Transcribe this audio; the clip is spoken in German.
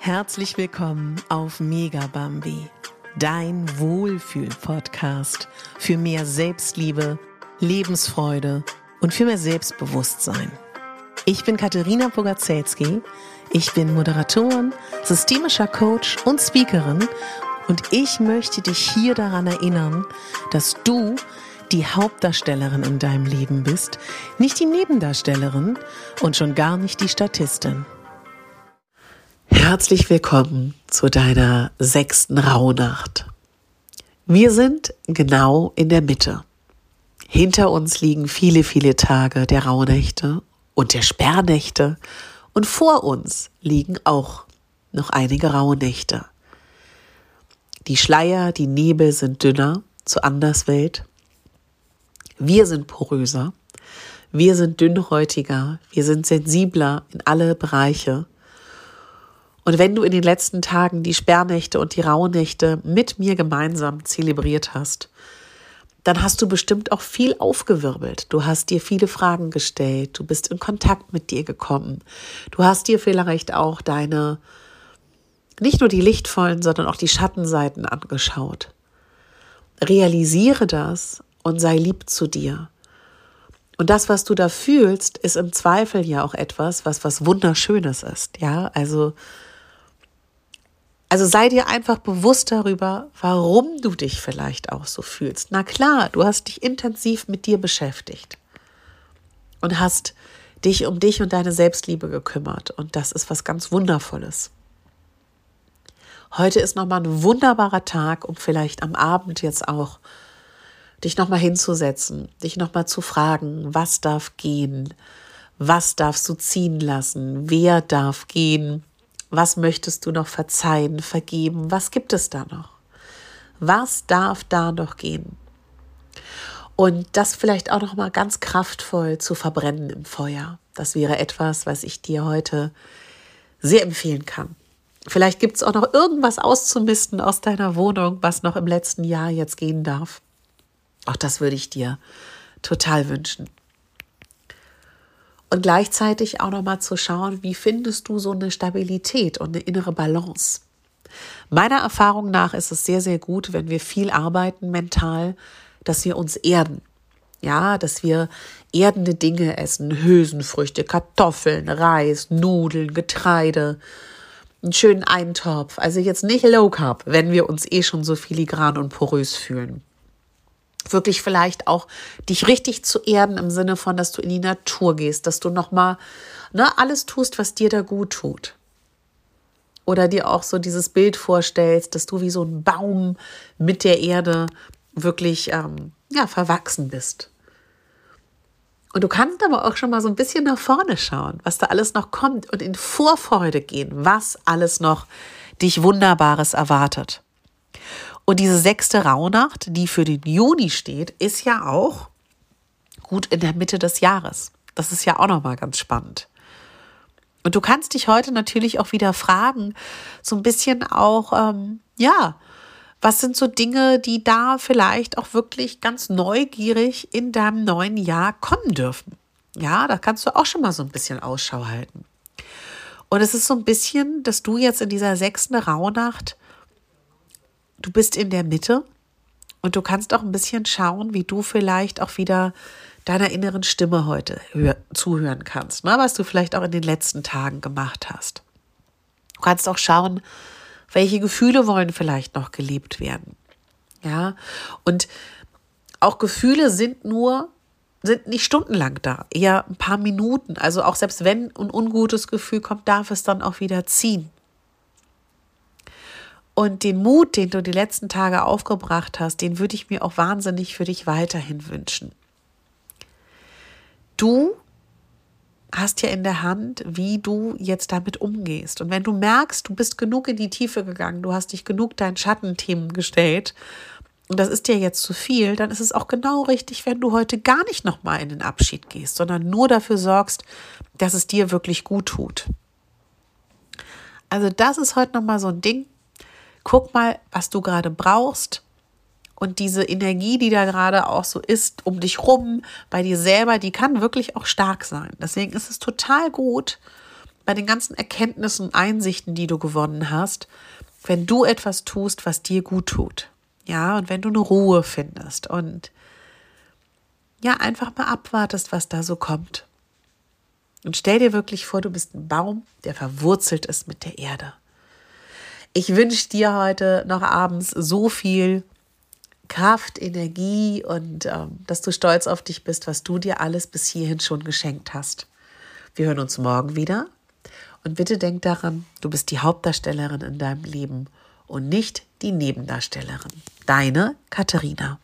Herzlich willkommen auf Mega Bambi, dein Wohlfühl-Podcast für mehr Selbstliebe, Lebensfreude und für mehr Selbstbewusstsein. Ich bin Katharina Bogacelski, ich bin Moderatorin, systemischer Coach und Speakerin und ich möchte dich hier daran erinnern, dass du die Hauptdarstellerin in deinem Leben bist, nicht die Nebendarstellerin und schon gar nicht die Statistin. Herzlich willkommen zu deiner sechsten Rauhnacht. Wir sind genau in der Mitte. Hinter uns liegen viele, viele Tage der Rauhnächte und der Sperrnächte und vor uns liegen auch noch einige Rauhnächte. Die Schleier, die Nebel sind dünner zur Anderswelt. Wir sind poröser. Wir sind dünnhäutiger. Wir sind sensibler in alle Bereiche. Und wenn du in den letzten Tagen die Sperrnächte und die Rauhnächte mit mir gemeinsam zelebriert hast, dann hast du bestimmt auch viel aufgewirbelt. Du hast dir viele Fragen gestellt, du bist in Kontakt mit dir gekommen. Du hast dir vielleicht auch deine, nicht nur die lichtvollen, sondern auch die Schattenseiten angeschaut. Realisiere das und sei lieb zu dir. Und das, was du da fühlst, ist im Zweifel ja auch etwas, was was Wunderschönes ist. Ja, also also sei dir einfach bewusst darüber, warum du dich vielleicht auch so fühlst. Na klar, du hast dich intensiv mit dir beschäftigt und hast dich um dich und deine Selbstliebe gekümmert. Und das ist was ganz Wundervolles. Heute ist nochmal ein wunderbarer Tag, um vielleicht am Abend jetzt auch dich nochmal hinzusetzen, dich nochmal zu fragen, was darf gehen, was darfst du ziehen lassen, wer darf gehen, was möchtest du noch verzeihen, vergeben? Was gibt es da noch? Was darf da noch gehen? Und das vielleicht auch noch mal ganz kraftvoll zu verbrennen im Feuer. Das wäre etwas, was ich dir heute sehr empfehlen kann. Vielleicht gibt es auch noch irgendwas auszumisten aus deiner Wohnung, was noch im letzten Jahr jetzt gehen darf. Auch das würde ich dir total wünschen und gleichzeitig auch noch mal zu schauen, wie findest du so eine Stabilität und eine innere Balance. Meiner Erfahrung nach ist es sehr, sehr gut, wenn wir viel arbeiten mental, dass wir uns erden. Ja, dass wir erdende Dinge essen, Hülsenfrüchte, Kartoffeln, Reis, Nudeln, Getreide, einen schönen Eintopf. Also jetzt nicht Low Carb, wenn wir uns eh schon so filigran und porös fühlen wirklich vielleicht auch dich richtig zu erden im Sinne von, dass du in die Natur gehst, dass du nochmal ne, alles tust, was dir da gut tut. Oder dir auch so dieses Bild vorstellst, dass du wie so ein Baum mit der Erde wirklich ähm, ja, verwachsen bist. Und du kannst aber auch schon mal so ein bisschen nach vorne schauen, was da alles noch kommt und in Vorfreude gehen, was alles noch dich Wunderbares erwartet. Und diese sechste Rauhnacht, die für den Juni steht, ist ja auch gut in der Mitte des Jahres. Das ist ja auch nochmal ganz spannend. Und du kannst dich heute natürlich auch wieder fragen, so ein bisschen auch, ähm, ja, was sind so Dinge, die da vielleicht auch wirklich ganz neugierig in deinem neuen Jahr kommen dürfen? Ja, da kannst du auch schon mal so ein bisschen Ausschau halten. Und es ist so ein bisschen, dass du jetzt in dieser sechsten Rauhnacht du bist in der Mitte und du kannst auch ein bisschen schauen, wie du vielleicht auch wieder deiner inneren Stimme heute zuhören kannst, ne? was du vielleicht auch in den letzten Tagen gemacht hast. Du kannst auch schauen, welche Gefühle wollen vielleicht noch gelebt werden. Ja, und auch Gefühle sind nur, sind nicht stundenlang da, eher ein paar Minuten. Also auch selbst wenn ein ungutes Gefühl kommt, darf es dann auch wieder ziehen. Und den Mut, den du die letzten Tage aufgebracht hast, den würde ich mir auch wahnsinnig für dich weiterhin wünschen. Du hast ja in der Hand, wie du jetzt damit umgehst. Und wenn du merkst, du bist genug in die Tiefe gegangen, du hast dich genug deinen Schattenthemen gestellt und das ist dir jetzt zu viel, dann ist es auch genau richtig, wenn du heute gar nicht nochmal in den Abschied gehst, sondern nur dafür sorgst, dass es dir wirklich gut tut. Also das ist heute nochmal so ein Ding, guck mal, was du gerade brauchst. Und diese Energie, die da gerade auch so ist, um dich rum, bei dir selber, die kann wirklich auch stark sein. Deswegen ist es total gut, bei den ganzen Erkenntnissen und Einsichten, die du gewonnen hast, wenn du etwas tust, was dir gut tut. Ja, und wenn du eine Ruhe findest und ja, einfach mal abwartest, was da so kommt. Und stell dir wirklich vor, du bist ein Baum, der verwurzelt ist mit der Erde. Ich wünsche dir heute noch abends so viel Kraft, Energie und ähm, dass du stolz auf dich bist, was du dir alles bis hierhin schon geschenkt hast. Wir hören uns morgen wieder. Und bitte denk daran, du bist die Hauptdarstellerin in deinem Leben und nicht die Nebendarstellerin. Deine Katharina.